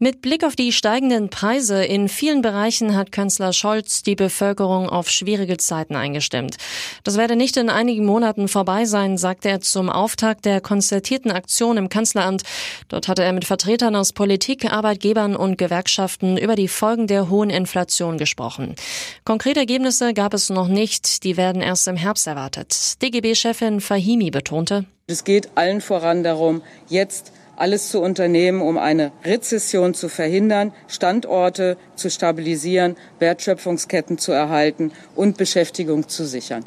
Mit Blick auf die steigenden Preise in vielen Bereichen hat Kanzler Scholz die Bevölkerung auf schwierige Zeiten eingestimmt. Das werde nicht in einigen Monaten vorbei sein, sagte er zum Auftakt der konzertierten Aktion im Kanzleramt. Dort hatte er mit Vertretern aus Politik, Arbeitgebern und Gewerkschaften über die Folgen der hohen Inflation gesprochen. Konkrete Ergebnisse gab es noch nicht, die werden erst im Herbst erwartet. DGB-Chefin Fahimi betonte, es geht allen voran darum, jetzt alles zu unternehmen, um eine Rezession zu verhindern, Standorte zu stabilisieren, Wertschöpfungsketten zu erhalten und Beschäftigung zu sichern.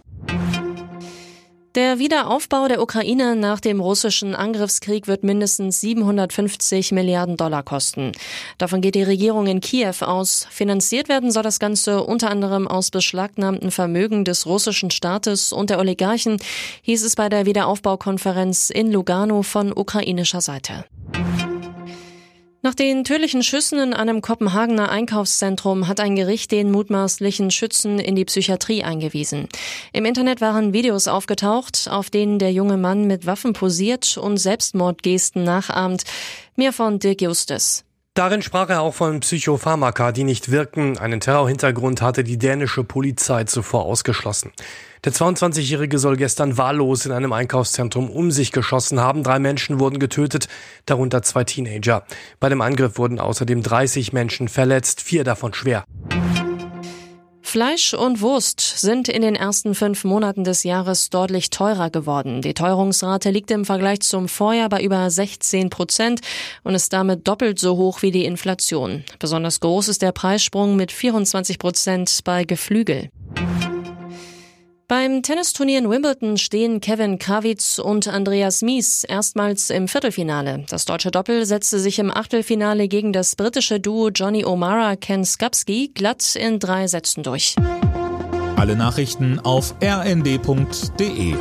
Der Wiederaufbau der Ukraine nach dem russischen Angriffskrieg wird mindestens 750 Milliarden Dollar kosten. Davon geht die Regierung in Kiew aus. Finanziert werden soll das Ganze unter anderem aus beschlagnahmten Vermögen des russischen Staates und der Oligarchen, hieß es bei der Wiederaufbaukonferenz in Lugano von ukrainischer Seite. Nach den tödlichen Schüssen in einem Kopenhagener Einkaufszentrum hat ein Gericht den mutmaßlichen Schützen in die Psychiatrie eingewiesen. Im Internet waren Videos aufgetaucht, auf denen der junge Mann mit Waffen posiert und Selbstmordgesten nachahmt. Mehr von Dirk Justus. Darin sprach er auch von Psychopharmaka, die nicht wirken. Einen Terrorhintergrund hatte die dänische Polizei zuvor ausgeschlossen. Der 22-Jährige soll gestern wahllos in einem Einkaufszentrum um sich geschossen haben. Drei Menschen wurden getötet, darunter zwei Teenager. Bei dem Angriff wurden außerdem 30 Menschen verletzt, vier davon schwer. Fleisch und Wurst sind in den ersten fünf Monaten des Jahres deutlich teurer geworden. Die Teuerungsrate liegt im Vergleich zum Vorjahr bei über 16 Prozent und ist damit doppelt so hoch wie die Inflation. Besonders groß ist der Preissprung mit 24 Prozent bei Geflügel. Beim Tennisturnier in Wimbledon stehen Kevin Krawitz und Andreas Mies erstmals im Viertelfinale. Das deutsche Doppel setzte sich im Achtelfinale gegen das britische Duo Johnny O'Mara Ken Skapski glatt in drei Sätzen durch. Alle Nachrichten auf rnd.de